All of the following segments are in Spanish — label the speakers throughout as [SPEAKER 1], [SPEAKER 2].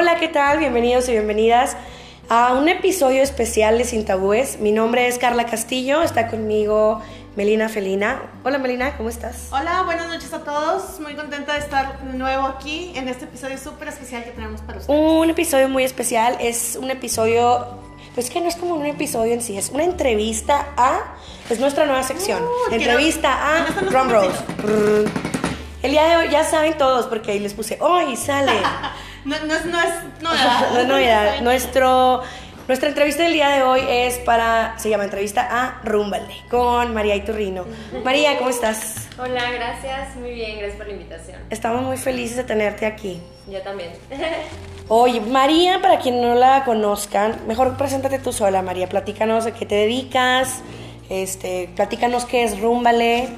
[SPEAKER 1] Hola, ¿qué tal? Bienvenidos y bienvenidas a un episodio especial de Sin Tabúes. Mi nombre es Carla Castillo, está conmigo Melina Felina. Hola Melina, ¿cómo estás?
[SPEAKER 2] Hola, buenas noches a todos. Muy contenta de estar de nuevo aquí en este episodio súper especial que tenemos para ustedes.
[SPEAKER 1] Un episodio muy especial, es un episodio, pues que no es como un episodio en sí, es una entrevista a, es nuestra nueva sección,
[SPEAKER 2] Uh,
[SPEAKER 1] entrevista a
[SPEAKER 2] ¿dónde están los
[SPEAKER 1] Drum Rolls.
[SPEAKER 2] competitos?
[SPEAKER 1] El día de hoy ya saben todos porque ahí les puse, hoy sale.
[SPEAKER 2] No, no es, no es novedad.
[SPEAKER 1] No es novedad. Nuestro, nuestra entrevista del día de hoy es para, se llama entrevista a Rúmbale con María Iturrino. María, ¿cómo estás?
[SPEAKER 3] Hola, gracias. Muy bien, gracias por la invitación.
[SPEAKER 1] Estamos muy felices de tenerte aquí.
[SPEAKER 3] Yo también.
[SPEAKER 1] Oye, María, para quien no la conozcan, mejor preséntate tú sola, María. Platícanos a qué te dedicas, este, platícanos qué es Rúmbale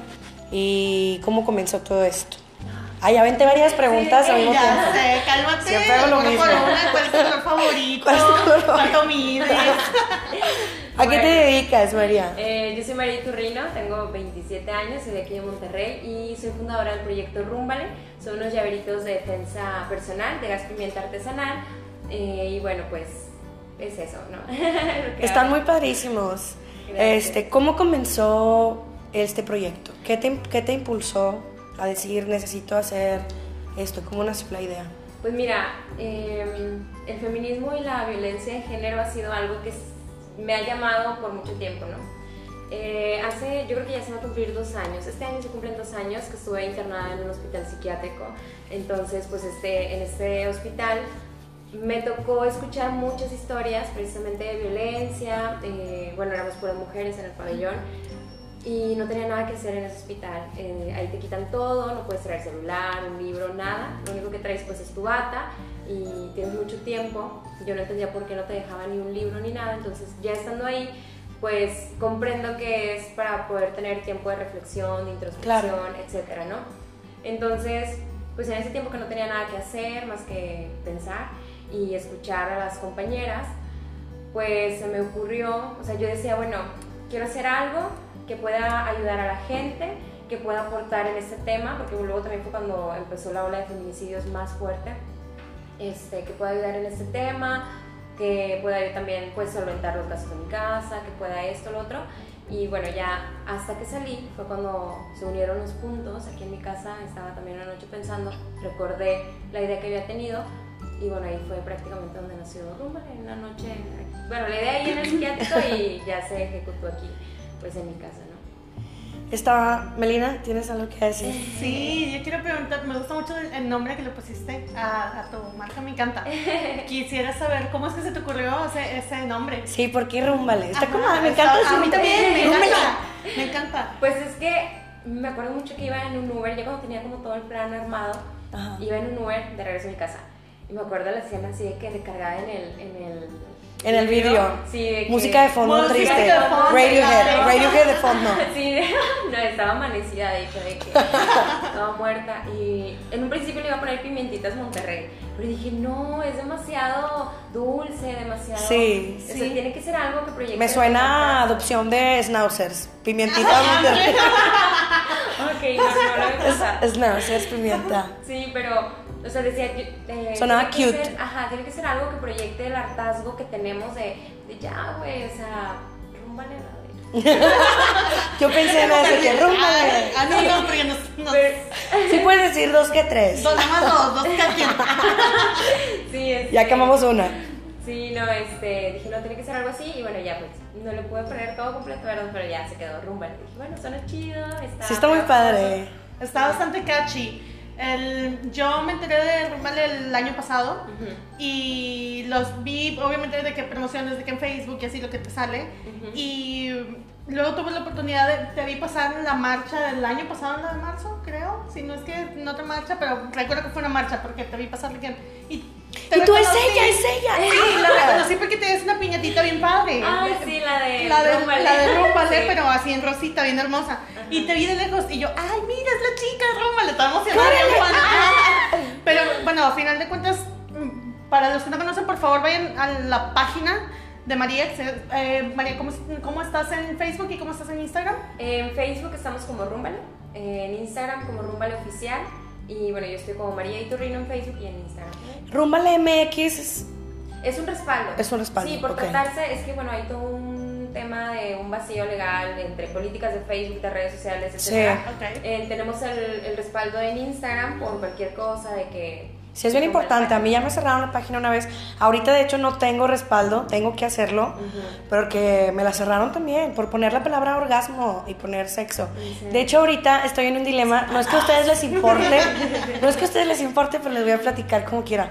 [SPEAKER 1] y cómo comenzó todo esto. Ay, aventé varias preguntas al mismo tiempo.
[SPEAKER 2] Ya sé, cálmate.
[SPEAKER 1] Siempre hago lo mismo.
[SPEAKER 2] por una. ¿Cuál es tu color favorito?
[SPEAKER 1] ¿Cuál es tu color
[SPEAKER 2] ¿Cuánto mides?
[SPEAKER 1] ¿A qué te dedicas, María?
[SPEAKER 3] Eh, yo soy María Turrino, tengo 27 años, soy de aquí de Monterrey y soy fundadora del proyecto Rúmbale. Son unos llaveritos de defensa personal, de gas pimienta artesanal. Eh, y bueno, pues es eso, ¿no?
[SPEAKER 1] Están muy padrísimos.
[SPEAKER 3] Gracias.
[SPEAKER 1] Este, ¿Cómo comenzó este proyecto? ¿Qué te, qué te impulsó a decir necesito hacer esto? ¿Cómo nació la idea?
[SPEAKER 3] Pues mira, eh, el feminismo y la violencia de género ha sido algo que me ha llamado por mucho tiempo, ¿no? Eh, hace, yo creo que ya se va a cumplir dos años, este año se cumplen dos años que estuve internada en un hospital psiquiátrico, entonces pues este, en este hospital me tocó escuchar muchas historias precisamente de violencia, eh, bueno, éramos puras mujeres en el pabellón y no tenía nada que hacer en ese hospital. Eh, ahí te quitan todo, no puedes traer celular, un libro, nada. Lo único que traes pues es tu bata y tienes mucho tiempo. Yo no entendía por qué no te dejaban ni un libro ni nada, entonces ya estando ahí pues comprendo que es para poder tener tiempo de reflexión, de introspección,
[SPEAKER 1] Claro.
[SPEAKER 3] etcétera, ¿no? Entonces, pues en ese tiempo que no tenía nada que hacer más que pensar y escuchar a las compañeras, pues se me ocurrió, o sea, yo decía, bueno, quiero hacer algo que pueda ayudar a la gente, que pueda aportar en este tema, porque luego también fue cuando empezó la ola de feminicidios más fuerte, este, que pueda ayudar en este tema, que pueda yo también pues solventar los gastos de mi casa, que pueda esto, lo otro. Y bueno, ya hasta que salí fue cuando se unieron los puntos. Aquí en mi casa estaba también una noche pensando, recordé la idea que había tenido y bueno, ahí fue prácticamente donde nació Rumba, en una noche. Bueno, la idea ahí en el psiquiátrico y ya se ejecutó aquí, pues en mi casa, ¿no?
[SPEAKER 1] Estaba, Melina, ¿tienes algo que decir?
[SPEAKER 2] Sí, yo quiero preguntar, me gusta mucho el nombre que le pusiste a, a tu marca, me encanta. Quisiera saber cómo es que se te ocurrió ese, ese nombre.
[SPEAKER 1] Sí, ¿por qué Rúmbale? Está
[SPEAKER 2] Ajá,
[SPEAKER 1] como, me
[SPEAKER 2] está-
[SPEAKER 1] encanta
[SPEAKER 2] A mí también, me
[SPEAKER 1] Rúmbale.
[SPEAKER 2] encanta. Me encanta.
[SPEAKER 3] Pues es que me acuerdo mucho que iba en un Uber, yo cuando tenía como todo el plan armado,
[SPEAKER 1] Ajá.
[SPEAKER 3] iba en un Uber de regreso a mi casa. Y me acuerdo la escena así de que recargada en el... En el,
[SPEAKER 1] En el video.
[SPEAKER 3] Sí, de
[SPEAKER 1] Música de fondo
[SPEAKER 2] Música
[SPEAKER 1] triste.
[SPEAKER 2] de fondo,
[SPEAKER 1] Radiohead. Radiohead de fondo.
[SPEAKER 3] Sí, no, estaba amanecida, de hecho, de que estaba muerta. Y en un principio le iba a poner pimientitas Monterrey, pero dije, no, es demasiado dulce, demasiado.
[SPEAKER 1] Sí,
[SPEAKER 3] o sea,
[SPEAKER 2] sí.
[SPEAKER 3] tiene que ser algo que proyecte.
[SPEAKER 1] Me suena a adopción de schnauzers. Pimientita. Monterrey.
[SPEAKER 3] Ok, no, no, no me pasa.
[SPEAKER 1] Es- Schnauzers, pimienta.
[SPEAKER 3] Sí, pero, o sea, decía, yo, eh,
[SPEAKER 1] Sonaba
[SPEAKER 3] tiene que
[SPEAKER 1] cute.
[SPEAKER 3] ser- ajá, tiene que ser algo que proyecte el hartazgo que tenemos de, de ya, güey, o sea, rúmbale a la.
[SPEAKER 1] Yo pensé en eso, que Rúmbale.
[SPEAKER 2] Ah, no, no, porque nos, nos-
[SPEAKER 3] Pero-
[SPEAKER 1] Sí puedes decir dos que tres.
[SPEAKER 2] dos, nada más dos, dos cada quien.
[SPEAKER 3] Sí, este,
[SPEAKER 1] Ya quemamos una.
[SPEAKER 3] Sí, no, este, dije, no, tiene que ser algo así, y bueno, ya, pues, no le pude poner todo completo, ¿verdad? Pero ya se quedó rúmbale. Dije, bueno, suena chido, está...
[SPEAKER 1] Sí, está muy padre.
[SPEAKER 2] Está bastante catchy. El, yo me enteré de Rumbale el año pasado
[SPEAKER 3] Ujú.
[SPEAKER 2] y los vi, obviamente, de que promociones, de que en Facebook y así lo que te sale. Y luego tuve la oportunidad de, te vi pasar en la marcha del año pasado, en la de marzo, creo. Si no es que no te marcha, pero recuerdo que fue una marcha porque te vi pasar. Y, te
[SPEAKER 1] Y tú es ella, es ella.
[SPEAKER 2] Sí, la reconocí porque tienes una piñatita bien padre.
[SPEAKER 3] Ay, sí, la de
[SPEAKER 2] La de,
[SPEAKER 3] Rúmbale.
[SPEAKER 2] la de Rúmbale,
[SPEAKER 3] Sí.
[SPEAKER 2] pero así en rosita, bien hermosa.
[SPEAKER 3] Ajá.
[SPEAKER 2] Y te vi de lejos y yo, ay, mira, es la chica Rúmbale, estaba emocionada. fan. Pero bueno, a final de cuentas, mm, para los que no conocen, por favor, vayan a la página de María. eh, María, ¿cómo, ¿cómo estás en Facebook y cómo estás en Instagram?
[SPEAKER 3] En Facebook estamos como Rúmbale, en Instagram como Rúmbale Oficial Y bueno, yo estoy como María Iturrino en Facebook y en Instagram.
[SPEAKER 1] Rúmbale MX es
[SPEAKER 3] Es un respaldo.
[SPEAKER 1] Es un respaldo,
[SPEAKER 3] Sí, por tratarse, es que bueno, hay todo un tema de un vacío legal entre políticas de Facebook, de redes sociales,
[SPEAKER 1] Sí.
[SPEAKER 3] etc.
[SPEAKER 2] Ok.
[SPEAKER 3] tenemos el, el respaldo en Instagram por cualquier cosa de que...
[SPEAKER 1] Sí, es bien importante. A mí ya me cerraron la página una vez. Ahorita, de hecho, no tengo respaldo, tengo que hacerlo, porque me la cerraron también por poner la palabra orgasmo y poner sexo.
[SPEAKER 3] ¿En serio?
[SPEAKER 1] De hecho, ahorita estoy en un dilema. No es que a ustedes les importe, no es que a ustedes les importe, pero les voy a platicar como quiera.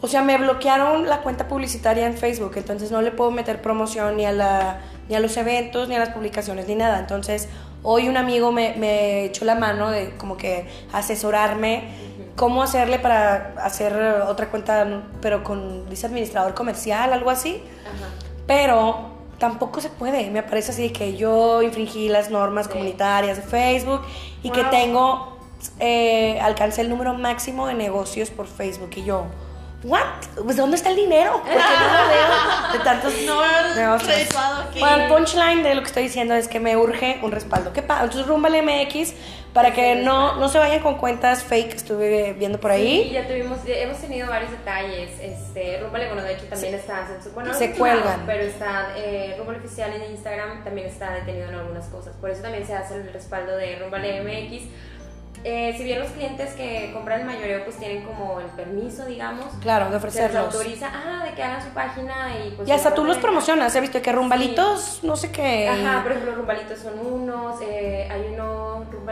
[SPEAKER 1] O sea, me bloquearon la cuenta publicitaria en Facebook, entonces no le puedo meter promoción ni a, la, ni a los eventos, ni a las publicaciones, ni nada. Entonces, hoy un amigo me, me echó la mano de como que asesorarme cómo hacerle para hacer otra cuenta, pero con, dice administrador comercial, algo así.
[SPEAKER 3] Ajá.
[SPEAKER 1] Pero tampoco se puede. Me parece así que yo infringí las normas
[SPEAKER 3] Sí.
[SPEAKER 1] comunitarias de Facebook y que
[SPEAKER 2] Wow.
[SPEAKER 1] tengo, eh, alcancé el número máximo de negocios por Facebook. Y yo, ¿what? Pues ¿dónde está el dinero? ¿Por qué no lo veo? De tantos
[SPEAKER 2] No
[SPEAKER 1] negocios. Bueno, el punchline de lo que estoy diciendo es que me urge un respaldo. ¿Qué pasa? Entonces, Rumbale MX, para que no, no se vayan con cuentas fake que estuve viendo por
[SPEAKER 3] Sí,
[SPEAKER 1] ahí.
[SPEAKER 3] ya tuvimos, ya hemos tenido varios detalles. Este, Rúmbale, bueno, de hecho también está censurado. Bueno, no
[SPEAKER 1] Se cuelgan.
[SPEAKER 3] Pero está, eh, Rúmbale Oficial en Instagram también está detenido en algunas cosas. Por eso también se hace el respaldo de Rúmbale MX. Eh, si bien los clientes que compran el mayoreo pues tienen como el permiso, digamos,
[SPEAKER 1] Claro, de
[SPEAKER 3] se
[SPEAKER 1] ofrecerlos.
[SPEAKER 3] autoriza, ah, de que hagan su página y pues...
[SPEAKER 1] Y hasta tú los promocionas. He visto que rumbalitos, no sé qué.
[SPEAKER 3] Ajá, por ejemplo, Rumbalitos son unos, eh, hay uno,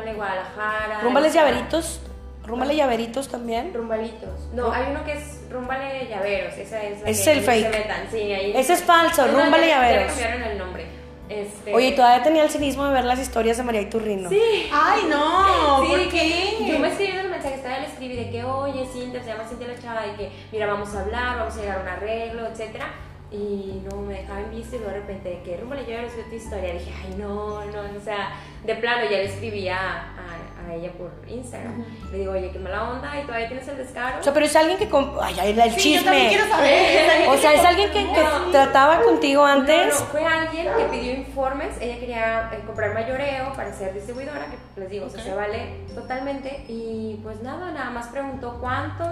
[SPEAKER 3] Rumbale Guadalajara.
[SPEAKER 1] Rumbales llaveritos. Rumbale llaveritos también.
[SPEAKER 3] Rumbalitos. No, hay uno que es Rumbale Llaveros. Esa es la
[SPEAKER 1] Ese
[SPEAKER 3] que
[SPEAKER 1] es el
[SPEAKER 3] no
[SPEAKER 1] fake.
[SPEAKER 3] se metan. Sí, ahí.
[SPEAKER 1] Ese es falso, Rúmbale
[SPEAKER 3] ya-
[SPEAKER 1] Llaveros.
[SPEAKER 3] Cambiaron el nombre. Este...
[SPEAKER 1] Oye, todavía tenía el cinismo de ver las historias de María Iturrino.
[SPEAKER 3] Sí.
[SPEAKER 2] Ay, no,
[SPEAKER 3] Sí,
[SPEAKER 2] ¿por
[SPEAKER 3] de
[SPEAKER 2] qué?
[SPEAKER 3] yo me escribí en el mensaje, estaba le escribí de que, oye, Cintia, se llama Cintia la chava, y que, mira, vamos a hablar, vamos a llegar a un arreglo, etcétera. Y no me dejaba en vista y luego de repente, que rumbo le llevo tu historia. Dije, ay, no, no, o sea, de plano ya le escribí a, a, ella por Instagram. Le digo, oye, qué mala onda, y todavía tienes el descaro.
[SPEAKER 1] O sea, pero es alguien que... Ay, ay, el
[SPEAKER 2] Sí, yo también
[SPEAKER 1] chisme.
[SPEAKER 2] quiero saber.
[SPEAKER 1] O sea, es alguien que, que
[SPEAKER 3] No.
[SPEAKER 1] trataba contigo antes.
[SPEAKER 3] No, no, fue alguien que pidió informes. Ella quería eh, comprar mayoreo para ser distribuidora, que les digo, o sea, se vale totalmente. Y pues nada, nada más preguntó cuánto,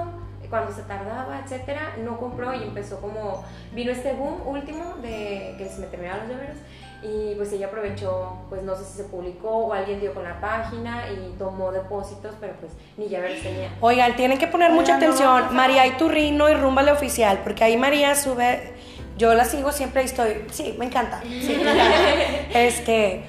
[SPEAKER 3] cuánto se tardaba, etcétera. No compró y empezó como. Vino este boom último de que se me terminaron los llaveros. Y pues ella aprovechó, pues no sé si se publicó o alguien dio con la página y tomó depósitos, pero pues ni llaveros tenía.
[SPEAKER 1] Oigan, tienen que poner mucha
[SPEAKER 2] Oigan, no,
[SPEAKER 1] atención.
[SPEAKER 2] por favor.
[SPEAKER 1] María Iturrino y Rúmbale Oficial, porque ahí María sube. Yo la sigo siempre y estoy. Sí, me encanta. Sí, me encanta. Este.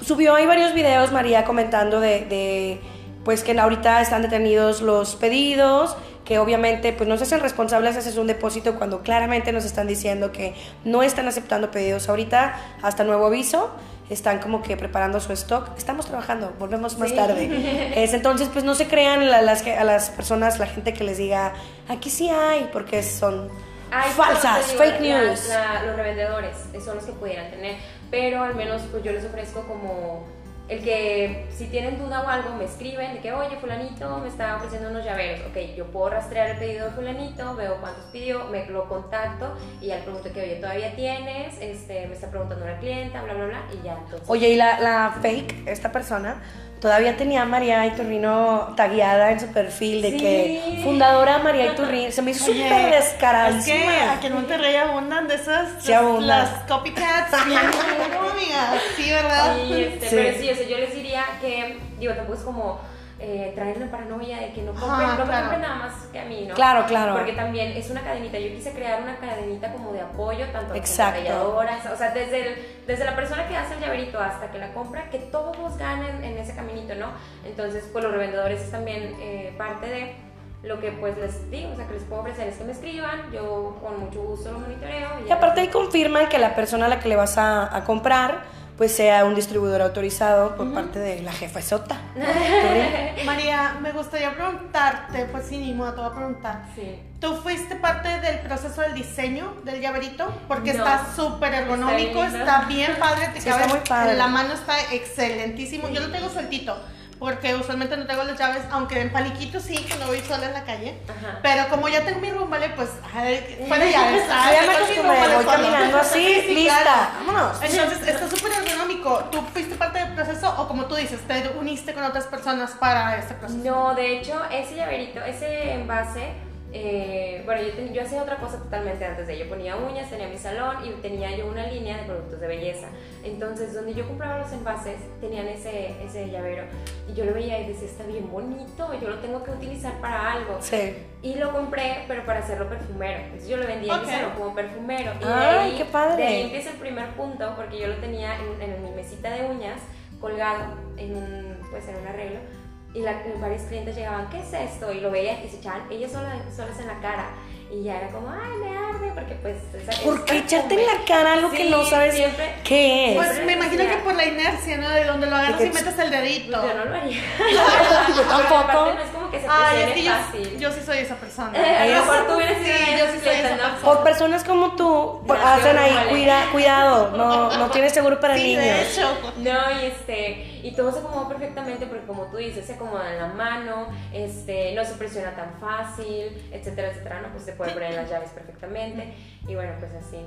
[SPEAKER 1] Subió ahí varios videos, María, comentando de, de, Pues que ahorita están detenidos los pedidos, que obviamente pues no se hacen responsables de hacer un depósito cuando claramente nos están diciendo que no están aceptando pedidos ahorita, hasta nuevo aviso. Están como que preparando su stock. Estamos trabajando, volvemos más
[SPEAKER 3] Sí.
[SPEAKER 1] tarde. Es, entonces, pues no se crean las, a las personas, la gente que les diga, aquí sí hay, porque son
[SPEAKER 3] Ay,
[SPEAKER 1] falsas,
[SPEAKER 3] digo,
[SPEAKER 1] fake
[SPEAKER 3] la-
[SPEAKER 1] news.
[SPEAKER 3] la- los revendedores son los que pudieran tener, pero al menos pues yo les ofrezco como el que si tienen duda o algo me escriben de que oye fulanito me está ofreciendo unos llaveros, ok, yo puedo rastrear el pedido de fulanito, veo cuántos pidió, me lo contacto y ya le pregunto que oye todavía tienes, este, me está preguntando una clienta, bla bla bla y ya entonces.
[SPEAKER 1] Oye, y la, la fake, esta persona, todavía tenía a María Iturrino tagueada en su perfil de
[SPEAKER 3] Sí.
[SPEAKER 1] que fundadora María Iturrino. Se me hizo súper
[SPEAKER 2] Es
[SPEAKER 1] descaradísima.
[SPEAKER 2] que aquí en Monterrey abundan de esas.
[SPEAKER 1] Sí,
[SPEAKER 2] las-
[SPEAKER 1] abundan.
[SPEAKER 2] Las copycats. Sí, ¿verdad?
[SPEAKER 3] Sí, este,
[SPEAKER 1] Sí.
[SPEAKER 3] pero sí, o sea, yo les diría que, digo, tampoco es como eh, traer la paranoia de que no compren,
[SPEAKER 2] Ajá,
[SPEAKER 3] no
[SPEAKER 2] claro.
[SPEAKER 3] compren nada más que a mí, ¿no?
[SPEAKER 1] Claro, claro.
[SPEAKER 3] Porque también es una cadenita. Yo quise crear una cadenita como de apoyo, tanto a las
[SPEAKER 1] Exacto.
[SPEAKER 3] embotelladoras, o sea, desde, el- desde la persona que hace el llaverito hasta que la compra, que todos ganen en ese caminito, ¿no? Entonces, pues los revendedores es también eh, parte de lo que pues les digo, o sea, que les puedo ofrecer es que me escriban, yo con mucho gusto lo monitoreo.
[SPEAKER 1] Y aparte ahí confirman que la persona a la que le vas a, a comprar pues sea un distribuidor autorizado por parte de la jefa Sota.
[SPEAKER 2] María, me gustaría preguntarte, pues sí, ni modo, te voy a preguntar.
[SPEAKER 3] Sí.
[SPEAKER 2] ¿Tú fuiste parte del proceso del diseño del llaverito? Porque
[SPEAKER 3] No.
[SPEAKER 2] está súper ergonómico,
[SPEAKER 3] Está
[SPEAKER 2] bien padre, te
[SPEAKER 1] Sí,
[SPEAKER 2] cabe
[SPEAKER 1] está muy padre.
[SPEAKER 2] la mano está excelentísimo. Yo lo tengo sueltito, porque usualmente no tengo las llaves, aunque en paliquitos sí, que no voy sola en la calle.
[SPEAKER 3] Ajá.
[SPEAKER 2] Pero como ya tengo mi rumbale, pues ay, fuera llaves.
[SPEAKER 1] Ah, ya me acostumbré, voy caminando así,
[SPEAKER 2] Sí,
[SPEAKER 1] lista.
[SPEAKER 2] claro.
[SPEAKER 1] Vámonos.
[SPEAKER 2] Entonces está súper ergonómico. ¿tú fuiste parte del proceso o como tú dices, te uniste con otras personas para este proceso?
[SPEAKER 3] No, de hecho, ese llaverito, ese envase eh, bueno, yo, yo, hacía otra cosa totalmente antes de ello. Ponía uñas, tenía mi salón y tenía yo una línea de productos de belleza. Entonces, donde yo compraba los envases, tenían ese, ese llavero. Y yo lo veía y decía, está bien bonito, yo lo tengo que utilizar para algo.
[SPEAKER 1] Sí.
[SPEAKER 3] Y lo compré, pero para hacerlo perfumero. Entonces, yo lo vendía en mi salón como perfumero. Y
[SPEAKER 1] Ay,
[SPEAKER 3] de ahí,
[SPEAKER 1] qué padre.
[SPEAKER 3] De ahí empieza el primer punto, porque yo lo tenía en, en mi mesita de uñas, colgado en un, pues, en un arreglo y la, varios clientes llegaban, ¿qué es esto? Y lo veían y se echaban ellos solas, solas en la cara. Y ya era como, ay, me arde, porque pues... Esa,
[SPEAKER 1] ¿Por qué echarte en la cara algo que no sabes
[SPEAKER 3] siempre,
[SPEAKER 1] qué es?
[SPEAKER 2] Pues me imagino que por la inercia, ¿no? De donde lo agarras y metes el dedito.
[SPEAKER 3] Yo no lo haría.
[SPEAKER 1] yo tampoco.
[SPEAKER 3] Como que se
[SPEAKER 2] Ay, es que yo,
[SPEAKER 3] fácil.
[SPEAKER 2] yo sí soy esa persona.
[SPEAKER 3] Eh, a lo mejor tú hubieras
[SPEAKER 2] Sí,
[SPEAKER 3] sido una de
[SPEAKER 2] yo
[SPEAKER 3] esas
[SPEAKER 2] sí soy esa
[SPEAKER 3] clientas, ¿no?
[SPEAKER 2] persona.
[SPEAKER 1] Por personas como tú,
[SPEAKER 3] Gracias,
[SPEAKER 1] hacen ahí,
[SPEAKER 3] vale.
[SPEAKER 1] cuida, cuidado, no, no tienes seguro para
[SPEAKER 2] Sí,
[SPEAKER 1] niños.
[SPEAKER 2] de hecho.
[SPEAKER 3] No, y este, y todo se acomodó perfectamente porque como tú dices, se acomoda en la mano, este, no se presiona tan fácil, etcétera, etcétera, no, pues se puede poner en las llaves perfectamente. Y bueno, pues así,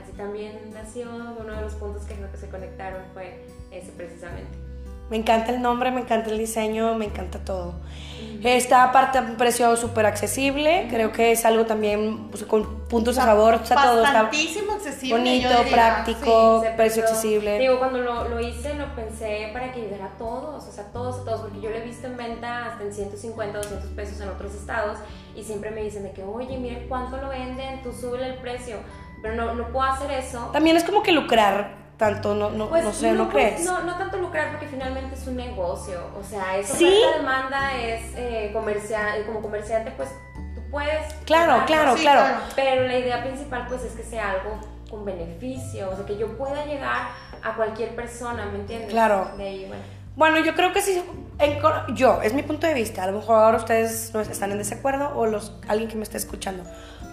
[SPEAKER 3] así también nació uno de los puntos que creo que se conectaron fue ese precisamente.
[SPEAKER 1] Me encanta el nombre, me encanta el diseño, me encanta todo. Esta parte a un precio súper accesible, creo que es algo también pues, con puntos a favor, o sea, todo está
[SPEAKER 2] accesible.
[SPEAKER 1] bonito,
[SPEAKER 2] diría,
[SPEAKER 1] práctico.
[SPEAKER 2] sí.
[SPEAKER 1] Precio accesible.
[SPEAKER 3] Digo, cuando lo, lo hice, lo pensé para que ayudara a todos, o sea, todos, a todos, porque yo lo he visto en venta hasta en 150, 200 pesos en otros estados y siempre me dicen de que, oye, mira cuánto lo venden, tú súbele el precio, pero no, no puedo hacer eso.
[SPEAKER 1] También es como que lucrar tanto, no, no,
[SPEAKER 3] Pues
[SPEAKER 1] no sé, ¿no,
[SPEAKER 3] pues,
[SPEAKER 1] crees?
[SPEAKER 3] No, no tanto lucrar porque finalmente es un negocio, o sea, es
[SPEAKER 1] Sí.
[SPEAKER 3] demanda, es eh, comercial, como comerciante, pues tú puedes.
[SPEAKER 1] Claro,
[SPEAKER 3] cobrar,
[SPEAKER 1] claro,
[SPEAKER 2] Sí,
[SPEAKER 1] claro.
[SPEAKER 2] claro.
[SPEAKER 3] pero la idea principal pues es que sea algo con beneficio, o sea, que yo pueda llegar a cualquier persona, ¿me entiendes?
[SPEAKER 1] Claro.
[SPEAKER 3] De ahí, bueno.
[SPEAKER 1] Bueno, yo creo que sí, en yo, es mi punto de vista, a lo mejor ahora ustedes no están en desacuerdo o los, alguien que me está escuchando.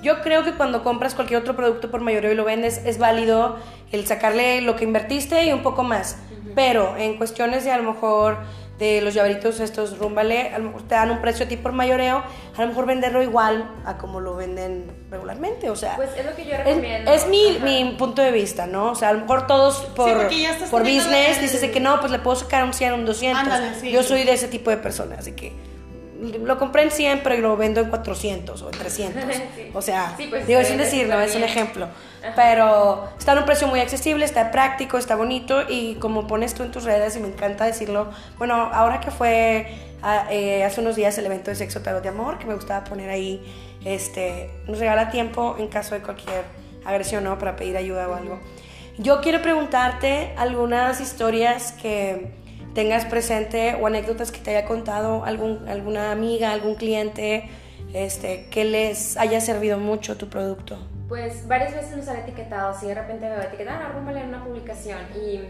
[SPEAKER 1] Yo creo que cuando compras cualquier otro producto por mayoreo y lo vendes, es válido el sacarle lo que invertiste y un poco más. Pero en cuestiones de a lo mejor de los llaveritos estos Rúmbale, a lo mejor te dan un precio a ti por mayoreo, a lo mejor venderlo igual a como lo venden regularmente, o sea...
[SPEAKER 3] Pues es lo que yo recomiendo.
[SPEAKER 1] es mi, mi punto de vista, ¿no? O sea, a lo mejor todos por, por business
[SPEAKER 2] el-
[SPEAKER 1] dices de que no, pues le puedo sacar un 100, un 200.
[SPEAKER 2] Ándale, sí.
[SPEAKER 1] Yo soy de ese tipo de personas, así que lo compré en 100, pero lo vendo en 400 o en 300.
[SPEAKER 3] Sí.
[SPEAKER 1] O sea,
[SPEAKER 3] Sí, pues,
[SPEAKER 1] digo, es
[SPEAKER 3] está
[SPEAKER 1] un
[SPEAKER 3] bien,
[SPEAKER 1] decir,
[SPEAKER 3] está
[SPEAKER 1] ¿no? Es un ejemplo. Pero está en un precio muy accesible, está práctico, está bonito y como pones tú en tus redes y me encanta decirlo, bueno, ahora que fue a- eh, hace unos días el evento de Sexo Tarot de Amor, que me gustaba poner ahí, este, nos regala tiempo en caso de cualquier agresión, ¿no? Para pedir ayuda o algo. Yo quiero preguntarte algunas historias que tengas presente o anécdotas que te haya contado algún, alguna amiga, algún cliente, este, que les haya servido mucho tu producto.
[SPEAKER 3] Pues varias veces nos han etiquetado, si de repente me va a etiquetar, ah, rúmbale en una publicación y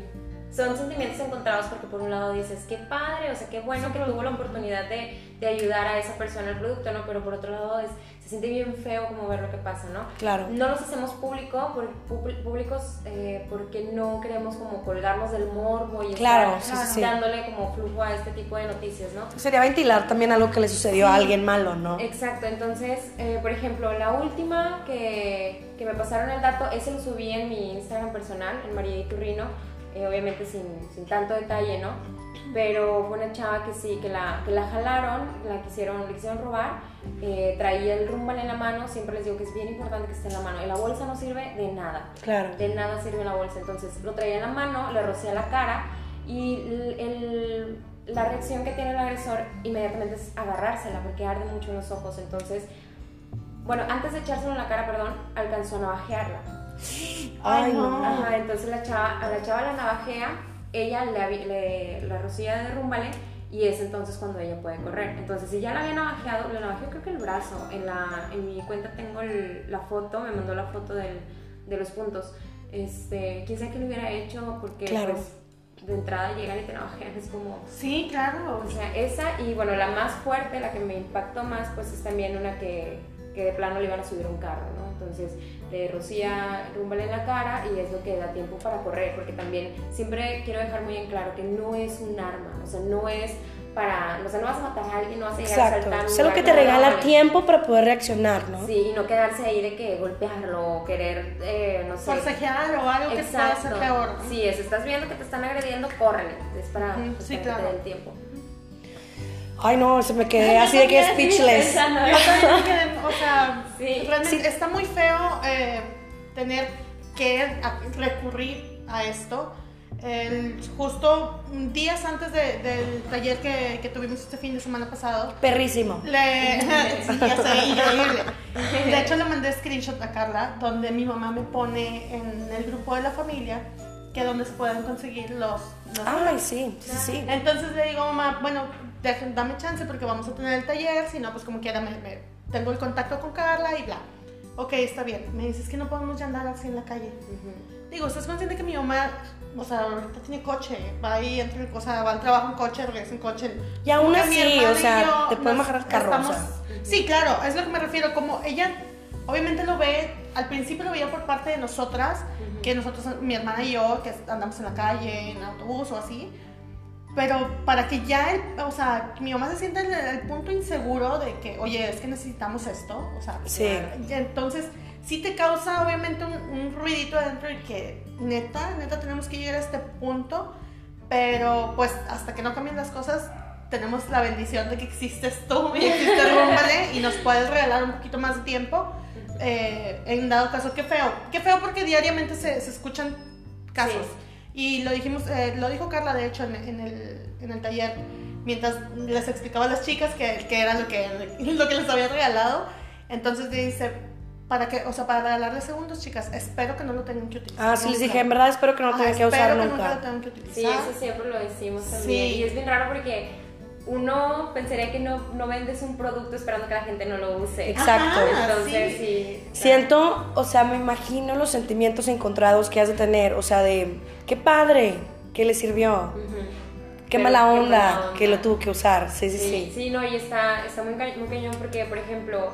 [SPEAKER 3] son sentimientos encontrados porque por un lado dices, qué padre, o sea, qué bueno que tuvo la oportunidad de, de ayudar a esa persona al producto, ¿no? Pero por otro lado es, se siente bien feo como ver lo que pasa, ¿no?
[SPEAKER 1] Claro.
[SPEAKER 3] No los hacemos público, por, públicos eh, porque no queremos como colgarnos del morbo y
[SPEAKER 1] Claro,
[SPEAKER 3] estar
[SPEAKER 1] sí.
[SPEAKER 3] dándole como flujo a este tipo de noticias, ¿no?
[SPEAKER 1] Sería ventilar también algo que le sucedió a alguien malo, ¿no?
[SPEAKER 3] Exacto, entonces, eh, por ejemplo, la última que, que me pasaron el dato, ese lo subí en mi Instagram personal, en María Iturrino, eh, obviamente sin, sin tanto detalle, ¿no? Pero fue una chava que sí, que la, que la jalaron, la quisieron, le quisieron robar, eh, traía el rumbal en la mano, siempre les digo que es bien importante que esté en la mano, y la bolsa no sirve de nada.
[SPEAKER 1] Claro.
[SPEAKER 3] De nada sirve la bolsa. Entonces lo traía en la mano, le rocé la cara y el- el- la reacción que tiene el agresor inmediatamente es agarrársela porque arde mucho en los ojos. Entonces, bueno, antes de echárselo en la cara, perdón, alcanzó a navajearla.
[SPEAKER 1] Ay, no.
[SPEAKER 3] Ajá, entonces la chava, a la chava la navajea, ella le, le- la rocía de rúmbale y es entonces cuando ella puede correr. Entonces, si ya la había navajeado, le navajeó creo que el brazo. En, la, en mi cuenta tengo el- la foto, me mandó la foto del- de los puntos. Este, quién sabe qué le hubiera hecho porque
[SPEAKER 1] Claro.
[SPEAKER 3] pues de entrada llegan y te navajean, es como...
[SPEAKER 2] Sí, claro.
[SPEAKER 3] O sea, esa y bueno, la más fuerte, la que me impactó más, pues es también una que, que de plano le iban a subir a un carro, ¿no? Entonces le rocía rumbal en la cara y es lo que da tiempo para correr, porque también siempre quiero dejar muy en claro que no es un arma, o sea, no es para, o sea, no vas a matar a alguien, no vas a llegar
[SPEAKER 1] Exacto.
[SPEAKER 3] a saltar.
[SPEAKER 1] Es algo que te regala tiempo para poder reaccionar, ¿no?
[SPEAKER 3] Sí, y no quedarse ahí de que golpearlo o querer, eh, no sé.
[SPEAKER 2] Forcejear o algo que pueda ser peor. ¿no?
[SPEAKER 3] Sí, si estás viendo que te están agrediendo, córrele. Es para,
[SPEAKER 2] Ujú, sí,
[SPEAKER 3] para que
[SPEAKER 2] claro.
[SPEAKER 3] te den tiempo.
[SPEAKER 1] Ay, no, se me quedé así de que speechless.
[SPEAKER 3] Pensando,
[SPEAKER 2] Yo también me quedé, o sea,
[SPEAKER 3] Sí.
[SPEAKER 2] realmente
[SPEAKER 1] Sí.
[SPEAKER 2] está muy feo eh, tener que recurrir a esto. El- justo días antes de- del taller que, que tuvimos este fin de semana pasado,
[SPEAKER 1] Perrísimo.
[SPEAKER 2] le, sí, ya sé, increíble. De hecho, le mandé screenshot a Carla, donde mi mamá me pone en el grupo de la familia que donde se pueden conseguir los... los
[SPEAKER 1] Ay, sí, sí, sí.
[SPEAKER 2] entonces le digo, mamá, bueno, deja- dame chance porque vamos a tener el taller, si no, pues como quiera, me, me- tengo el contacto con Carla y bla. Ok, está bien. Me dices que no podemos ya andar así en la calle.
[SPEAKER 3] Ujú.
[SPEAKER 2] Digo, ¿estás consciente que mi mamá, o sea, ahorita tiene coche? Va ahí, entra, o sea, va al trabajo en coche, regresa en coche.
[SPEAKER 1] Y aún así, o sea,
[SPEAKER 2] yo
[SPEAKER 1] te pueden bajar el carro,
[SPEAKER 2] estamos-. Sí, claro, es lo que me refiero. Como ella, obviamente lo ve, al principio lo veía por parte de nosotras, que nosotros, mi hermana y yo, que andamos en la calle, en autobús o así. Pero para que ya, el- o sea, mi mamá se sienta en el, el punto inseguro de que, oye, es que necesitamos esto, o sea,
[SPEAKER 1] Sí.
[SPEAKER 2] entonces sí te causa obviamente un, un ruidito adentro y que neta, neta tenemos que llegar a este punto, pero pues hasta que no cambien las cosas, tenemos la bendición de que existes tú y existe Rúmbale y nos puedes regalar un poquito más de tiempo. Eh, en dado caso, qué feo, qué feo porque diariamente se, se escuchan casos. Y lo dijimos, eh, lo dijo Carla de hecho en, en el, en el taller, mientras les explicaba a las chicas que, que era lo que, lo que les había regalado. Entonces dice, para que, o sea, para regalarles segundos, chicas, espero que no lo tengan que utilizar.
[SPEAKER 1] Ah, sí, les
[SPEAKER 2] nunca.
[SPEAKER 1] dije, en verdad espero que no
[SPEAKER 2] Ajá,
[SPEAKER 1] tengan que usar
[SPEAKER 2] espero que nunca lo
[SPEAKER 1] nunca.
[SPEAKER 2] tengan que utilizar.
[SPEAKER 3] Sí, eso siempre lo decimos también.
[SPEAKER 2] Sí.
[SPEAKER 3] Y es bien raro porque uno pensaría que no, no vendes un producto esperando que la gente no lo use.
[SPEAKER 1] Exacto.
[SPEAKER 2] Ajá,
[SPEAKER 3] Entonces,
[SPEAKER 2] sí.
[SPEAKER 3] sí.
[SPEAKER 1] Siento, o sea, me imagino los sentimientos encontrados que has de tener, o sea, de qué padre que le sirvió,
[SPEAKER 3] Ujú.
[SPEAKER 1] qué
[SPEAKER 3] Pero
[SPEAKER 1] mala
[SPEAKER 3] qué
[SPEAKER 1] onda
[SPEAKER 3] mala onda.
[SPEAKER 1] que lo tuvo que usar. Sí, sí,
[SPEAKER 3] Sí,
[SPEAKER 1] sí.
[SPEAKER 3] sí, no, y está, está muy, ca- muy cañón porque, por ejemplo,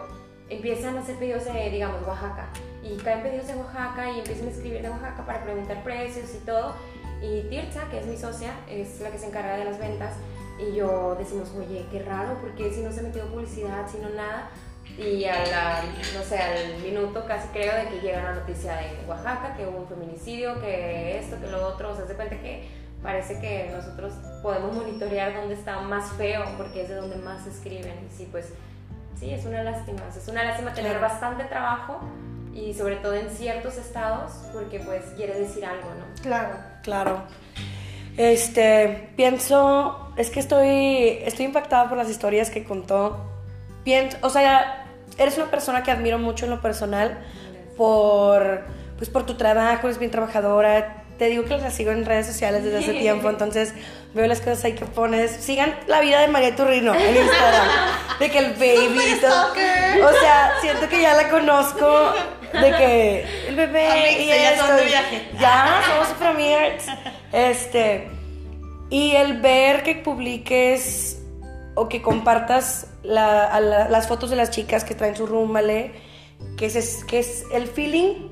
[SPEAKER 3] empiezan a hacer pedidos de, digamos, Oaxaca. Y caen pedidos de Oaxaca y empiezan a escribir de Oaxaca para preguntar precios y todo. Y Tirza, que es mi socia, es la que se encarga de las ventas. Y yo decimos, oye, qué raro, porque si no se metió publicidad, si no nada. Y a la, no sé, al minuto casi creo de que llega la noticia de Oaxaca, que hubo un feminicidio, que esto, que lo otro. O sea, se cuenta que parece que nosotros podemos monitorear dónde está más feo, porque es de donde más se escriben. Y sí, pues sí, es una lástima. Es una lástima tener bastante trabajo y sobre todo en ciertos estados, porque pues quiere decir algo, ¿no?
[SPEAKER 2] Claro.
[SPEAKER 1] Claro. Este, pienso, es que estoy, estoy impactada por las historias que contó. Pienso, o sea, eres una persona que admiro mucho en lo personal por, pues por tu trabajo, eres bien trabajadora. Te digo que la sigo en redes sociales desde hace tiempo, entonces veo las cosas ahí que pones. Sigan la vida de María Turrino en Instagram. De que el baby todo. O sea, siento que ya la conozco. De que el bebé y
[SPEAKER 2] ya
[SPEAKER 1] esto.
[SPEAKER 2] son de
[SPEAKER 1] y-
[SPEAKER 2] viaje.
[SPEAKER 1] Ya, somos super amigas. Este. Y el ver que publiques o que compartas las fotos de las chicas que traen su rúmbale, que es, que es el feeling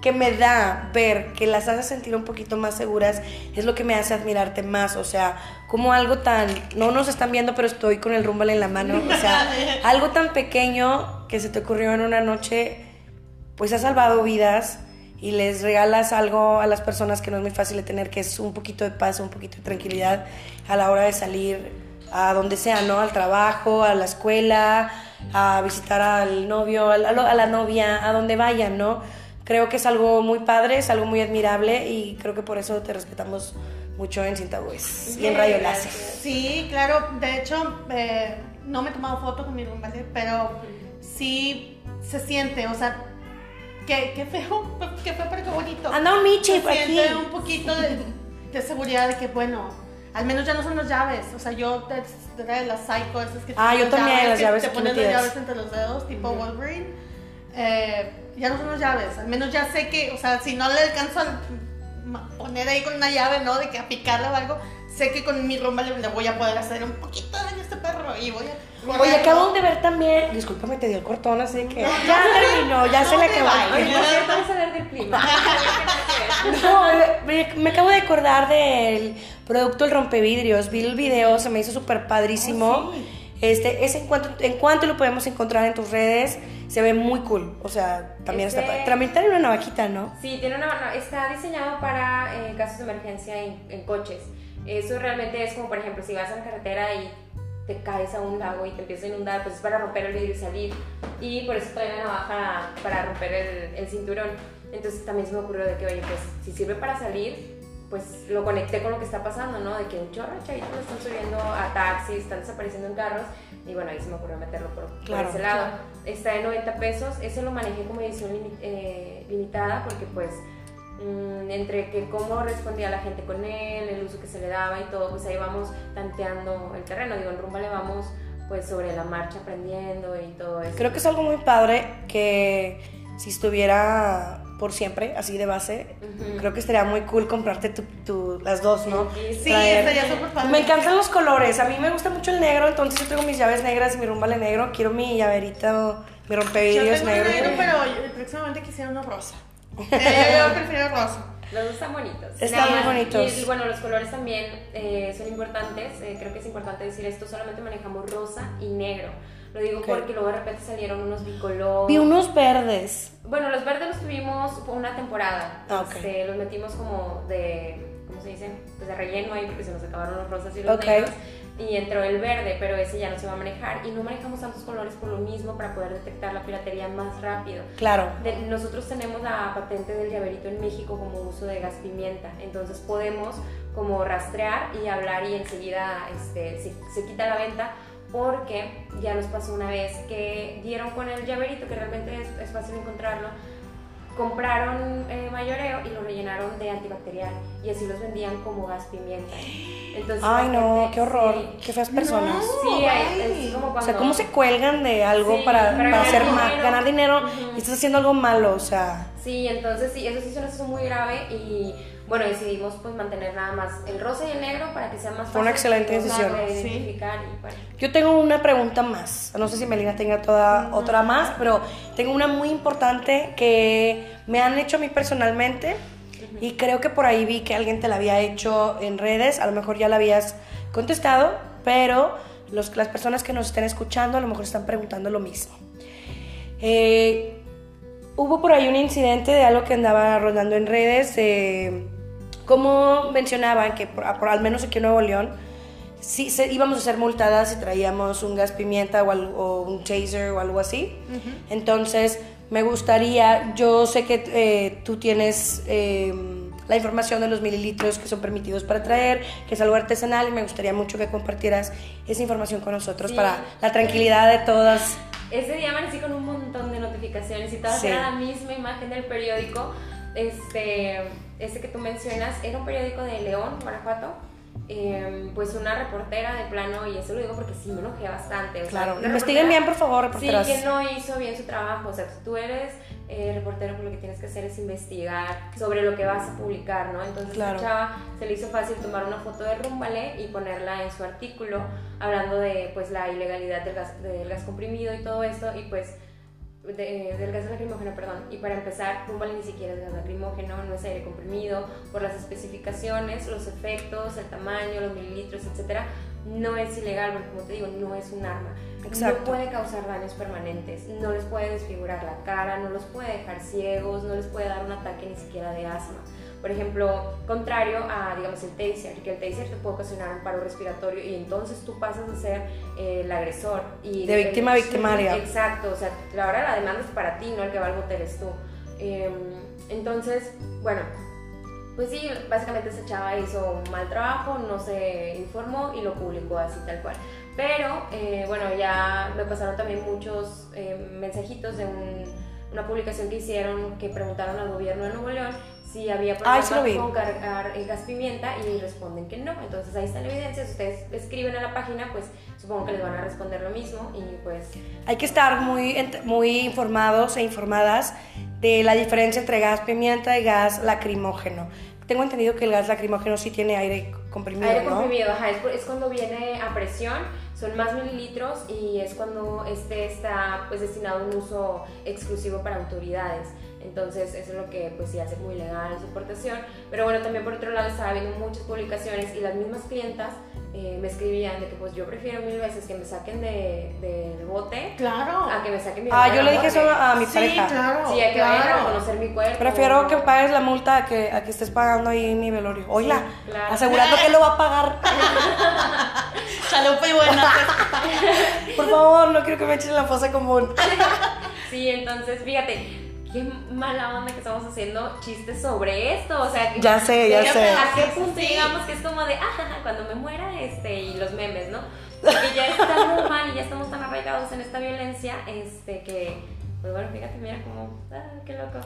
[SPEAKER 1] que me da ver que las hace sentir un poquito más seguras, es lo que me hace admirarte más. O sea, como algo tan. No nos están viendo, pero estoy con el rúmbale en la mano. O sea, algo tan pequeño que se te ocurrió en una noche, pues ha salvado vidas y les regalas algo a las personas que no es muy fácil de tener, que es un poquito de paz, un poquito de tranquilidad a la hora de salir a donde sea, ¿no? Al trabajo, a la escuela, a visitar al novio, a la, a la novia, a donde vayan, ¿no? Creo que es algo muy padre, es algo muy admirable y creo que por eso te respetamos mucho en Sin Tabúes y en Radio Láser.
[SPEAKER 2] Sí, claro. De hecho, eh, no me he tomado foto con mi rúmbale, pero sí se siente, o sea, qué feo, qué feo, pero qué bonito.
[SPEAKER 1] Anda un Michi por aquí.
[SPEAKER 2] un poquito de, de seguridad de que, bueno, al menos ya no son las llaves. O sea, yo de, de las psycho, esas que
[SPEAKER 1] Ah, yo también, las
[SPEAKER 2] que
[SPEAKER 1] llaves
[SPEAKER 2] te
[SPEAKER 1] aquí
[SPEAKER 2] ponen las llaves entre los dedos, tipo Wolverine. Eh, ya no son las llaves. Al menos ya sé que, o sea, si no le alcanzo a poner ahí con una llave, ¿no? De que a picarla o algo, sé que con mi rumba le, le voy a poder hacer un poquito de este perro y voy a...
[SPEAKER 1] Oye, acabo de ver también, discúlpame, te dio el cortón, así que ya terminó, ya se le acabó.
[SPEAKER 3] Oye, por cierto, vamos a hablar del clima.
[SPEAKER 1] No, me, me acabo de acordar del producto El Rompevidrios. Vi el video, se me hizo súper padrísimo.
[SPEAKER 2] Oh, sí.
[SPEAKER 1] Este, es en cuanto, en cuanto lo podemos encontrar en tus redes, se ve muy cool. O sea, también
[SPEAKER 3] Este-
[SPEAKER 1] está padre. También tiene una navajita, ¿no?
[SPEAKER 3] Sí, tiene una, no, está diseñado para eh, casos de emergencia en, en coches. Eso realmente es como, por ejemplo, si vas a la carretera y te caes a un lago y te empiezas a inundar, pues es para romper el vidrio y salir. Y por eso trae la navaja para romper el, el cinturón. Entonces también se me ocurrió de que, oye, pues si sirve para salir, pues lo conecté con lo que está pasando, ¿no? De que un chorro chavitos lo están subiendo a taxis, están desapareciendo en carros. Y bueno, ahí se me ocurrió meterlo por, por
[SPEAKER 1] Claro,
[SPEAKER 3] ese lado. Está de 90 pesos. Ese lo manejé como edición eh, limitada porque pues entre que cómo respondía la gente con él, el uso que se le daba y todo, pues ahí vamos tanteando el terreno. Digo, en rumba le vamos pues sobre la marcha aprendiendo y todo eso.
[SPEAKER 1] Creo que es algo muy padre que si estuviera por siempre, así de base, creo que estaría muy cool comprarte tu, tu- las dos, ¿no?
[SPEAKER 3] Sí,
[SPEAKER 2] Sí, estaría súper padre.
[SPEAKER 1] Me encantan los colores. A mí me gusta mucho el negro, entonces yo tengo mis llaves negras y mi rumbale negro. Quiero mi llaverito, mi
[SPEAKER 2] Yo
[SPEAKER 1] rompevidrios
[SPEAKER 2] tengo
[SPEAKER 1] negro.
[SPEAKER 2] negro, pero yo próximamente quisiera uno rosa. Eh, yo prefiero rosa.
[SPEAKER 3] Los dos están bonitos.
[SPEAKER 1] Están muy bonitos.
[SPEAKER 3] Y bueno, los colores también eh, son importantes. eh, creo que es importante decir esto. Solamente manejamos rosa y negro. Lo digo
[SPEAKER 1] Ok.
[SPEAKER 3] porque luego de repente salieron unos bicolor.
[SPEAKER 1] Vi unos verdes.
[SPEAKER 3] Bueno, los verdes los tuvimos por una temporada.
[SPEAKER 1] Ah, ok.
[SPEAKER 3] Este, los metimos como de, ¿cómo se dice? Pues de relleno ahí porque se nos acabaron los rosas y los
[SPEAKER 1] Ok.
[SPEAKER 3] negros. Y entró el verde, pero ese ya no se va a manejar. Y no manejamos tantos colores por lo mismo para poder detectar la piratería más rápido.
[SPEAKER 1] Claro.
[SPEAKER 3] De- nosotros tenemos la patente del llaverito en México como uso de gas pimienta, entonces podemos como rastrear y hablar y enseguida este, se, se quita la venta porque ya nos pasó una vez que dieron con el llaverito, que realmente es, es fácil encontrarlo, compraron eh, mayoreo y lo rellenaron de antibacterial y así los vendían como gas pimienta. Entonces,
[SPEAKER 1] Ay, no,
[SPEAKER 3] gente-
[SPEAKER 1] qué horror.
[SPEAKER 3] sí.
[SPEAKER 1] Qué feas personas.
[SPEAKER 2] No.
[SPEAKER 3] Sí,
[SPEAKER 2] Ay.
[SPEAKER 3] es como
[SPEAKER 1] O
[SPEAKER 3] cuando...
[SPEAKER 1] sea, ¿cómo se cuelgan de algo
[SPEAKER 3] Sí,
[SPEAKER 1] para,
[SPEAKER 3] para
[SPEAKER 1] para
[SPEAKER 3] ganar
[SPEAKER 1] hacer ma-
[SPEAKER 3] dinero.
[SPEAKER 1] ganar dinero
[SPEAKER 3] Ujú.
[SPEAKER 1] y estás haciendo algo malo? O sea,
[SPEAKER 3] Sí, entonces sí, eso sí nos hizo muy grave y bueno, decidimos pues mantener nada más el rosa y el negro para que sea más fácil.
[SPEAKER 1] Fue una excelente
[SPEAKER 3] de
[SPEAKER 1] decisión.
[SPEAKER 3] de
[SPEAKER 2] Sí.
[SPEAKER 3] identificar y bueno.
[SPEAKER 1] yo tengo una pregunta más. No sé si Melina tenga toda otra más, pero tengo una muy importante que me han hecho a mí personalmente y creo que por ahí vi que alguien te la había hecho en redes. A lo mejor ya la habías contestado, pero los, las personas que nos estén escuchando a lo mejor están preguntando lo mismo. Eh, hubo por ahí un incidente de algo que andaba rondando en redes, de como mencionaban que por, por- al menos aquí en Nuevo León, sí se- íbamos a ser multadas si traíamos un gas pimienta o, al- o un taser o algo así. Entonces, me gustaría, yo sé que eh, tú tienes eh, la información de los mililitros que son permitidos para traer, que es algo artesanal, y me gustaría mucho que compartieras esa información con nosotros
[SPEAKER 3] Sí.
[SPEAKER 1] para la tranquilidad de todas.
[SPEAKER 3] Ese día amanecí con un montón de notificaciones y todas
[SPEAKER 1] Sí.
[SPEAKER 3] era la misma imagen del periódico. Este, ese que tú mencionas era un periódico de León, Guanajuato. Eh, pues una reportera de plano, y eso lo digo porque sí me enojé bastante. o sea,
[SPEAKER 1] Claro,
[SPEAKER 3] una
[SPEAKER 1] investiguen bien, por favor,
[SPEAKER 3] Sí,
[SPEAKER 1] reporteras.
[SPEAKER 3] que no hizo bien su trabajo. O sea, si tú eres eh, reportero, pues lo que tienes que hacer es investigar sobre lo que vas a publicar, ¿no? Entonces,
[SPEAKER 1] Claro.
[SPEAKER 3] esta chava se le hizo fácil tomar una foto de Rúmbale y ponerla en su artículo, hablando de pues la ilegalidad del gas, del gas comprimido y todo esto, y pues de- del gas lacrimógeno, perdón. Y para empezar, Rumbale ni siquiera es gas lacrimógeno, no es aire comprimido, por las especificaciones, los efectos, el tamaño, los mililitros, etcétera, no es ilegal, porque como te digo, no es un arma.
[SPEAKER 1] Exacto.
[SPEAKER 3] No puede causar daños permanentes, no les puede desfigurar la cara, no los puede dejar ciegos, no les puede dar un ataque ni siquiera de asma. Por ejemplo, contrario a, digamos, el taser, que el taser te puede ocasionar un paro respiratorio y entonces tú pasas a ser eh, el agresor. Y
[SPEAKER 1] De víctima a victimaria.
[SPEAKER 3] Exacto, o sea, ahora la demanda es para ti, no el que va al bote eres tú. Em, entonces, bueno, pues sí, básicamente esa chava hizo un mal trabajo, no se informó y lo publicó así tal cual. Pero eh, bueno, ya me pasaron también muchos eh, mensajitos de un- una publicación que hicieron que preguntaron al gobierno de Nuevo León si había
[SPEAKER 1] Ay,
[SPEAKER 3] problemas
[SPEAKER 1] vi.
[SPEAKER 3] con cargar el gas pimienta y responden que no. Entonces ahí está la evidencia. Si ustedes escriben a la página, pues supongo que les van a responder lo mismo y pues
[SPEAKER 1] Hay que estar muy, muy informados e informadas de la diferencia entre gas pimienta y gas lacrimógeno. Tengo entendido que el gas lacrimógeno sí tiene aire comprimido,
[SPEAKER 3] Aire
[SPEAKER 1] ¿no?
[SPEAKER 3] comprimido, ajá, es, es cuando viene a presión, son más mililitros y es cuando este está pues destinado a un uso exclusivo para autoridades. Entonces eso es lo que pues sí hace muy legal su portación. Pero bueno, también por otro lado estaba viendo muchas publicaciones y las mismas clientas eh, me escribían de que pues yo prefiero mil veces que me saquen del de, bote
[SPEAKER 2] claro.
[SPEAKER 3] a que me saquen mi
[SPEAKER 1] Ah, yo le dije eso a mi pareja.
[SPEAKER 2] Sí, claro.
[SPEAKER 3] Sí, a que vayan a reconocer mi cuerpo.
[SPEAKER 1] Prefiero que pagues la multa a que, a que estés pagando ahí mi velorio. Oiga,
[SPEAKER 3] claro.
[SPEAKER 1] asegurando que lo va a pagar.
[SPEAKER 2] Chalupa y buena.
[SPEAKER 1] Por favor, no quiero que me echen la fosa común.
[SPEAKER 3] Sí, entonces fíjate, qué mala onda que estamos haciendo chistes sobre esto. O sea,
[SPEAKER 1] Ya sé, ya
[SPEAKER 3] ¿a qué-
[SPEAKER 1] sé.
[SPEAKER 3] ¿A qué punto
[SPEAKER 2] Sí.
[SPEAKER 3] digamos que es como de, ah, cuando me muera, este, y los memes, ¿no? Porque ya está muy mal y ya estamos tan arraigados en esta violencia, este, que, pues bueno, fíjate, mira como, ah, qué loco.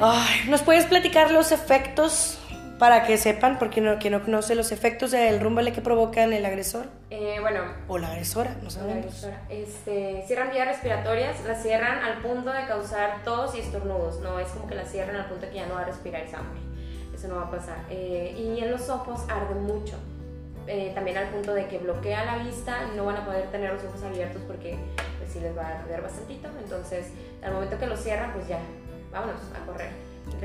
[SPEAKER 1] Ay, ¿Nos puedes platicar los efectos para que sepan, porque no, que no conoce los efectos del rumbale que provocan el agresor.
[SPEAKER 3] Eh, bueno,
[SPEAKER 1] o la agresora? No
[SPEAKER 3] la
[SPEAKER 1] sabemos.
[SPEAKER 3] agresora, este, cierran vías respiratorias, las cierran al punto de causar tos y estornudos, no es como que las cierran al punto de que ya no va a respirar sangre, eso no va a pasar. Eh, y en los ojos arde mucho, eh, también al punto de que bloquea la vista, no van a poder tener los ojos abiertos porque pues sí les va a arder bastantito, entonces al momento que lo cierran pues ya, vámonos a correr,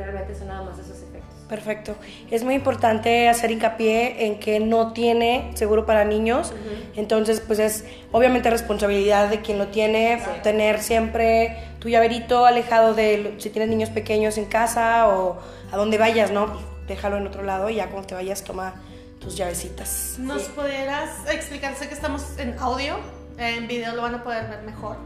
[SPEAKER 3] realmente son nada más esos efectos.
[SPEAKER 1] Perfecto. Es muy importante hacer hincapié en que no tiene seguro para niños. Entonces, pues es obviamente responsabilidad de quien lo tiene,
[SPEAKER 3] Sí.
[SPEAKER 1] tener siempre tu llaverito alejado de si tienes niños pequeños en casa o a donde vayas, ¿no? Pues, déjalo en otro lado y ya cuando te vayas toma tus llavecitas.
[SPEAKER 2] ¿Nos
[SPEAKER 3] Sí.
[SPEAKER 2] pudieras explicar? Sé que estamos en audio, en video lo van a poder ver mejor,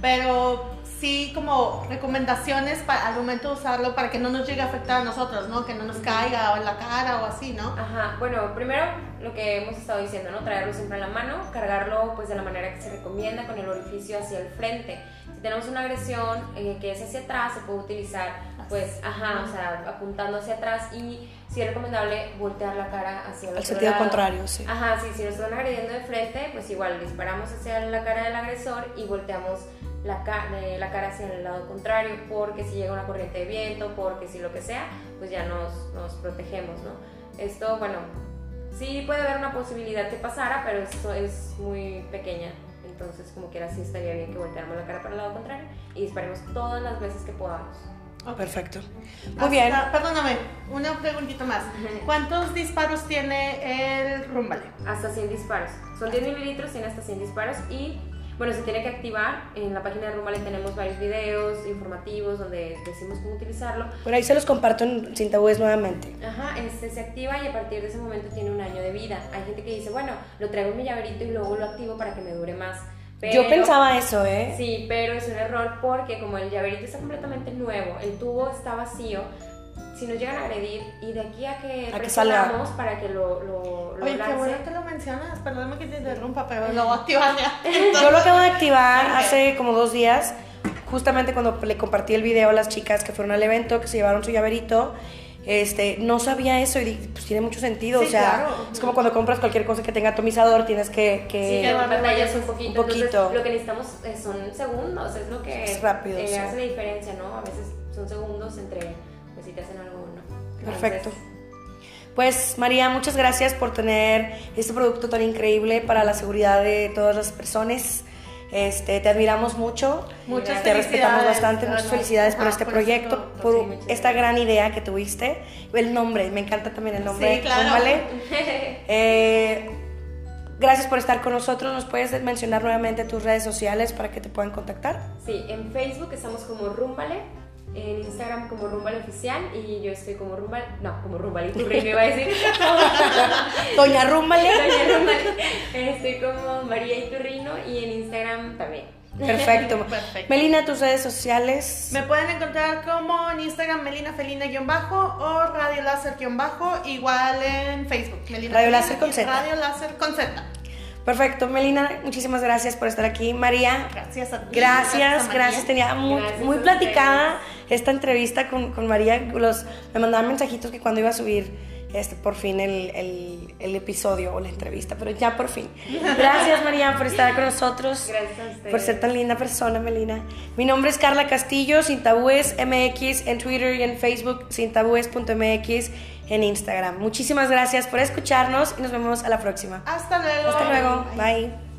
[SPEAKER 2] pero sí como recomendaciones para, al momento de usarlo para que no nos llegue a afectar a nosotros, ¿no? Que no nos caiga o en la cara o así, ¿no?
[SPEAKER 3] Ajá, bueno, primero lo que hemos estado diciendo, ¿no? Traerlo siempre en la mano, cargarlo pues de la manera que se recomienda con el orificio hacia el frente. Si tenemos una agresión eh, que es hacia atrás, se puede utilizar pues, ajá, o sea, apuntando hacia atrás y sí es recomendable voltear la cara hacia el
[SPEAKER 1] Al
[SPEAKER 3] otro
[SPEAKER 1] sentido
[SPEAKER 3] lado.
[SPEAKER 1] contrario, sí.
[SPEAKER 3] Ajá, sí, si nos están agrediendo de frente, pues igual disparamos hacia la cara del agresor y volteamos la, ca- la cara hacia el lado contrario, porque si llega una corriente de viento, porque si lo que sea, pues ya nos, nos protegemos, ¿no? Esto, bueno, sí puede haber una posibilidad que pasara, pero esto es muy pequeña. Entonces, como quiera, sí estaría bien que volteáramos la cara para el lado contrario y disparemos todas las veces que podamos.
[SPEAKER 2] Ok.
[SPEAKER 1] Perfecto. Muy
[SPEAKER 2] Hasta-
[SPEAKER 1] bien.
[SPEAKER 2] Perdóname, una preguntita más. ¿Cuántos disparos tiene el rumbale?
[SPEAKER 3] hasta 100 disparos. Son 10 mililitros, tiene hasta 100 disparos y bueno, se tiene que activar. En la página de Rumbale tenemos varios videos informativos donde decimos cómo utilizarlo.
[SPEAKER 1] Por ahí se los comparto en Sin Tabúes nuevamente.
[SPEAKER 3] Ajá, este se activa y a partir de ese momento tiene un año de vida. Hay gente que dice, bueno, lo traigo en mi llaverito y luego lo activo para que me dure más.
[SPEAKER 1] Yo
[SPEAKER 3] Pero-
[SPEAKER 1] pensaba eso, ¿eh?
[SPEAKER 3] Sí, pero es un error porque como el llaverito está completamente nuevo, el tubo está vacío, si nos llegan a agredir y de aquí a que
[SPEAKER 1] A que salga.
[SPEAKER 3] para que lo, lo, lo
[SPEAKER 2] Oye, qué
[SPEAKER 3] lance,
[SPEAKER 2] bueno que lo mencionas. Perdóname que te interrumpa, pero lo voy a activar ya.
[SPEAKER 1] Yo lo acabo de activar hace como dos días, justamente cuando le compartí el video a las chicas que fueron al evento, que se llevaron su llaverito. Este, no sabía eso y dije, pues tiene mucho sentido.
[SPEAKER 2] Sí,
[SPEAKER 1] o sea,
[SPEAKER 2] claro.
[SPEAKER 1] es como cuando compras cualquier cosa que tenga atomizador, tienes que. que-
[SPEAKER 3] Sí, que batallas un poquito.
[SPEAKER 1] un poquito.
[SPEAKER 3] Entonces, lo que necesitamos eh, son segundos, es lo que
[SPEAKER 1] Es rápido,
[SPEAKER 3] eh,
[SPEAKER 1] sí.
[SPEAKER 3] hace la diferencia, ¿no? A veces son segundos entre, pues si te hacen algo o no.
[SPEAKER 1] Perfecto.
[SPEAKER 3] Entonces,
[SPEAKER 1] Pues María, muchas gracias por tener este producto tan increíble para la seguridad de todas las personas. Este, te admiramos mucho.
[SPEAKER 2] Muchas
[SPEAKER 1] te respetamos bastante. Muchas
[SPEAKER 2] verdad.
[SPEAKER 1] felicidades por
[SPEAKER 2] Ajá,
[SPEAKER 1] este
[SPEAKER 2] por
[SPEAKER 1] proyecto,
[SPEAKER 2] producto,
[SPEAKER 1] por
[SPEAKER 3] sí,
[SPEAKER 1] esta gran idea que tuviste. El nombre, me encanta también el nombre.
[SPEAKER 2] Sí, claro.
[SPEAKER 1] Rúmbale. Eh, gracias por estar con nosotros. ¿Nos puedes mencionar nuevamente tus redes sociales para que te puedan contactar?
[SPEAKER 3] Sí, en Facebook estamos como Rumbale, en Instagram como Rumbale Oficial y yo estoy como Rumbale, no, como Rumbale Iturri, me iba a decir.
[SPEAKER 1] Doña Rúmbale.
[SPEAKER 3] Doña Rumbale. Estoy como María Iturrino y en Instagram también.
[SPEAKER 1] Perfecto.
[SPEAKER 2] Perfecto.
[SPEAKER 1] Melina, tus redes sociales.
[SPEAKER 2] Me pueden encontrar como en Instagram Melina Felina-bajo o Radio Láser-bajo, igual en Facebook. Melina
[SPEAKER 1] Radio Láser con Z.
[SPEAKER 2] Radio Láser con Z.
[SPEAKER 1] Perfecto, Melina, muchísimas gracias por estar aquí. María,
[SPEAKER 2] Gracias a ti.
[SPEAKER 1] Gracias, gracias. Tenía muy,
[SPEAKER 3] Gracias
[SPEAKER 1] muy
[SPEAKER 3] a
[SPEAKER 1] platicada esta entrevista con, con María. Los, me mandaban mensajitos que cuando iba a subir este, por fin el, el- el episodio o la entrevista, pero ya por fin. Gracias, María, por estar con nosotros.
[SPEAKER 3] Gracias a.
[SPEAKER 1] Por ser tan linda persona, Melina. Mi nombre es Carla Castillo, sin tabúes MX en Twitter y en Facebook, sin tabúes.mx en Instagram. Muchísimas gracias por escucharnos y nos vemos a la próxima.
[SPEAKER 2] Hasta luego.
[SPEAKER 1] Hasta luego. Bye.